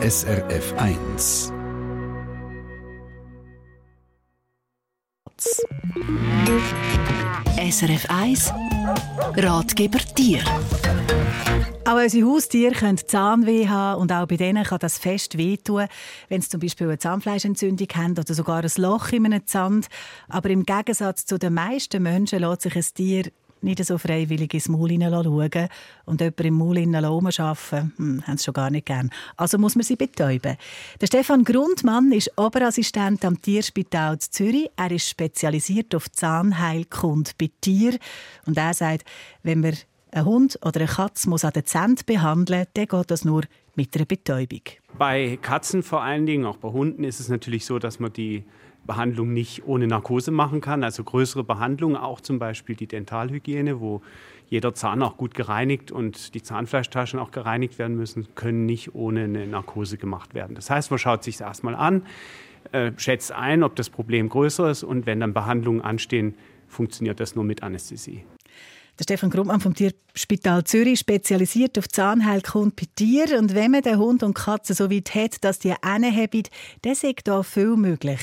SRF 1. SRF 1 Ratgeber Tier. Auch unsere Haustiere können Zahnweh haben und auch bei denen kann das fest wehtun, wenn sie zum Beispiel eine Zahnfleischentzündung haben oder sogar ein Loch in einem Zahn. Aber im Gegensatz zu den meisten Menschen lässt sich ein Tier nicht so freiwillig ins Maul schauen und jemanden im Maul arbeiten, hm, haben sie schon gar nicht gern. Also muss man sie betäuben. Der Stefan Grundmann ist Oberassistent am Tierspital Zürich. Er ist spezialisiert auf Zahnheilkunde bei Tieren. Und er sagt, wenn man einen Hund oder eine Katze muss an den Zähnen behandeln muss, dann geht das nur mit einer Betäubung. Bei Katzen vor allen Dingen, auch bei Hunden, ist es natürlich so, dass man die Behandlung nicht ohne Narkose machen kann. Also größere Behandlungen, auch zum Beispiel die Dentalhygiene, wo jeder Zahn auch gut gereinigt und die Zahnfleischtaschen auch gereinigt werden müssen, können nicht ohne eine Narkose gemacht werden. Das heißt, man schaut sich es erstmal an, äh, schätzt ein, ob das Problem größer ist und wenn dann Behandlungen anstehen, funktioniert das nur mit Anästhesie. Der Stefan Grummmann vom Tierspital Zürich spezialisiert auf Zahnheilkunde bei Tieren. Und wenn man den Hund und Katze so weit hat, dass die einen haben, dann ist da viel möglich.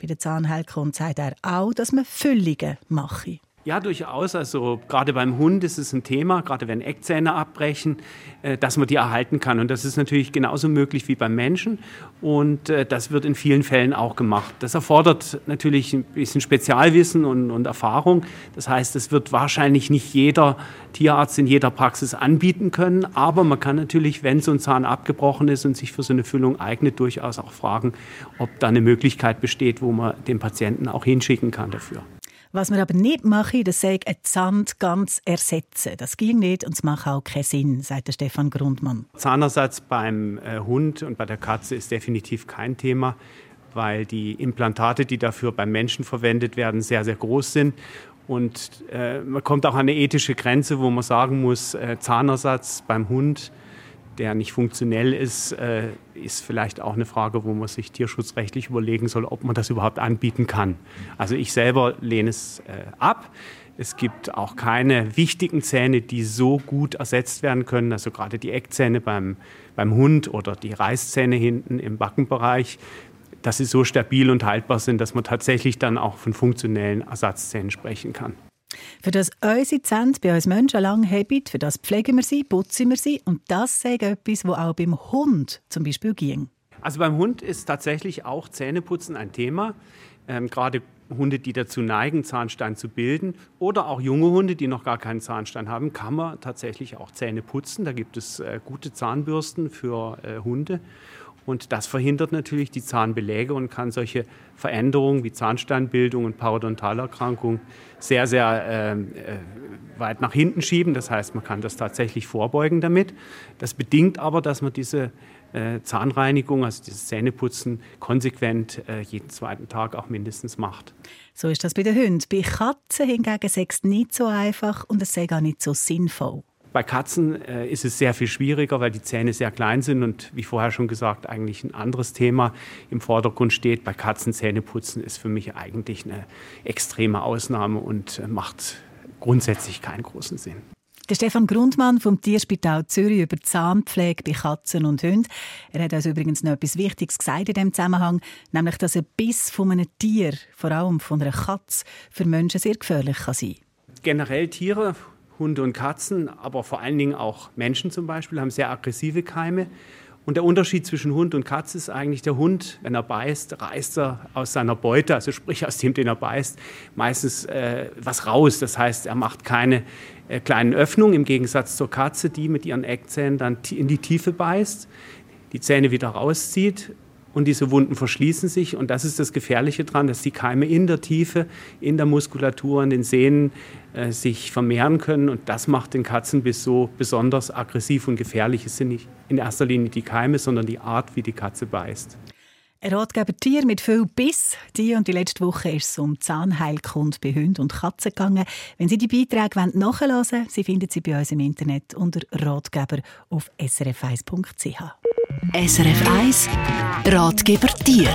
Bei der Zahnheilkunde sagt er auch, dass man Füllungen mache. Ja, durchaus. Also gerade beim Hund ist es ein Thema, gerade wenn Eckzähne abbrechen, äh, dass man die erhalten kann. Und das ist natürlich genauso möglich wie beim Menschen. Und äh, das wird in vielen Fällen auch gemacht. Das erfordert natürlich ein bisschen Spezialwissen und, und Erfahrung. Das heißt, es wird wahrscheinlich nicht jeder Tierarzt in jeder Praxis anbieten können. Aber man kann natürlich, wenn so ein Zahn abgebrochen ist und sich für so eine Füllung eignet, durchaus auch fragen, ob da eine Möglichkeit besteht, wo man den Patienten auch hinschicken kann dafür. Was wir aber nicht machen, das sei ein Zahn ganz ersetzen. Das ging nicht und es macht auch keinen Sinn, sagt der Stefan Grundmann. Zahnersatz beim äh, Hund und bei der Katze ist definitiv kein Thema, weil die Implantate, die dafür beim Menschen verwendet werden, sehr, sehr groß sind. Und äh, man kommt auch an eine ethische Grenze, wo man sagen muss, äh, Zahnersatz beim Hund der nicht funktionell ist, äh, ist vielleicht auch eine Frage, wo man sich tierschutzrechtlich überlegen soll, ob man das überhaupt anbieten kann. Also ich selber lehne es äh, ab. Es gibt auch keine wichtigen Zähne, die so gut ersetzt werden können. Also gerade die Eckzähne beim, beim Hund oder die Reißzähne hinten im Backenbereich, dass sie so stabil und haltbar sind, dass man tatsächlich dann auch von funktionellen Ersatzzähnen sprechen kann. Für das unsere Zähne bei uns Menschen lang haben, für das pflegen wir sie, putzen wir sie. Und das ist etwas, was auch beim Hund zum Beispiel ging. Also beim Hund ist tatsächlich auch Zähneputzen ein Thema. Ähm, gerade Hunde, die dazu neigen, Zahnstein zu bilden, oder auch junge Hunde, die noch gar keinen Zahnstein haben, kann man tatsächlich auch Zähne putzen. Da gibt es äh, gute Zahnbürsten für äh, Hunde. Und das verhindert natürlich die Zahnbeläge und kann solche Veränderungen wie Zahnsteinbildung und Parodontalerkrankung sehr, sehr ähm, äh, weit nach hinten schieben. Das heißt, man kann das tatsächlich vorbeugen damit. Das bedingt aber, dass man diese äh, Zahnreinigung, also dieses Zähneputzen, konsequent äh, jeden zweiten Tag auch mindestens macht. So ist das bei den Hunden. Bei Katzen hingegen ist es nicht so einfach und es sei gar nicht so sinnvoll. Bei Katzen äh, ist es sehr viel schwieriger, weil die Zähne sehr klein sind und wie vorher schon gesagt, eigentlich ein anderes Thema im Vordergrund steht. Bei Katzen Zähneputzen ist für mich eigentlich eine extreme Ausnahme und äh, macht grundsätzlich keinen großen Sinn. Der Stefan Grundmann vom Tierspital Zürich über Zahnpflege bei Katzen und Hunden. Er hat uns übrigens noch etwas Wichtiges gesagt in diesem Zusammenhang, nämlich, dass ein Biss von einem Tier, vor allem von einer Katze, für Menschen sehr gefährlich kann sein Generell Tiere, Hunde und Katzen, aber vor allen Dingen auch Menschen zum Beispiel, haben sehr aggressive Keime. Und der Unterschied zwischen Hund und Katze ist eigentlich, der Hund, wenn er beißt, reißt er aus seiner Beute, also sprich aus dem, den er beißt, meistens äh, was raus. Das heißt, er macht keine äh, kleinen Öffnungen, im Gegensatz zur Katze, die mit ihren Eckzähnen dann in die Tiefe beißt, die Zähne wieder rauszieht und diese Wunden verschließen sich. Und das ist das Gefährliche daran, dass die Keime in der Tiefe, in der Muskulatur, in den Sehnen äh, sich vermehren können. Und das macht den Katzenbiss so besonders aggressiv und gefährlich. Es sind nicht in erster Linie die Keime, sondern die Art, wie die Katze beißt. Ein Ratgeber Tier mit viel Biss. Die und die letzte Woche ist es um Zahnheilkunde bei Hunden und Katzen gegangen. Wenn Sie die Beiträge nachhören wollen, Sie finden sie bei uns im Internet unter Ratgeber auf srf1.ch. SRF 1 Ratgeber Tier.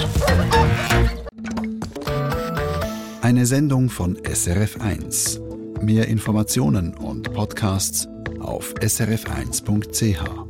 Eine Sendung von SRF 1. Mehr Informationen und Podcasts auf srf1.ch.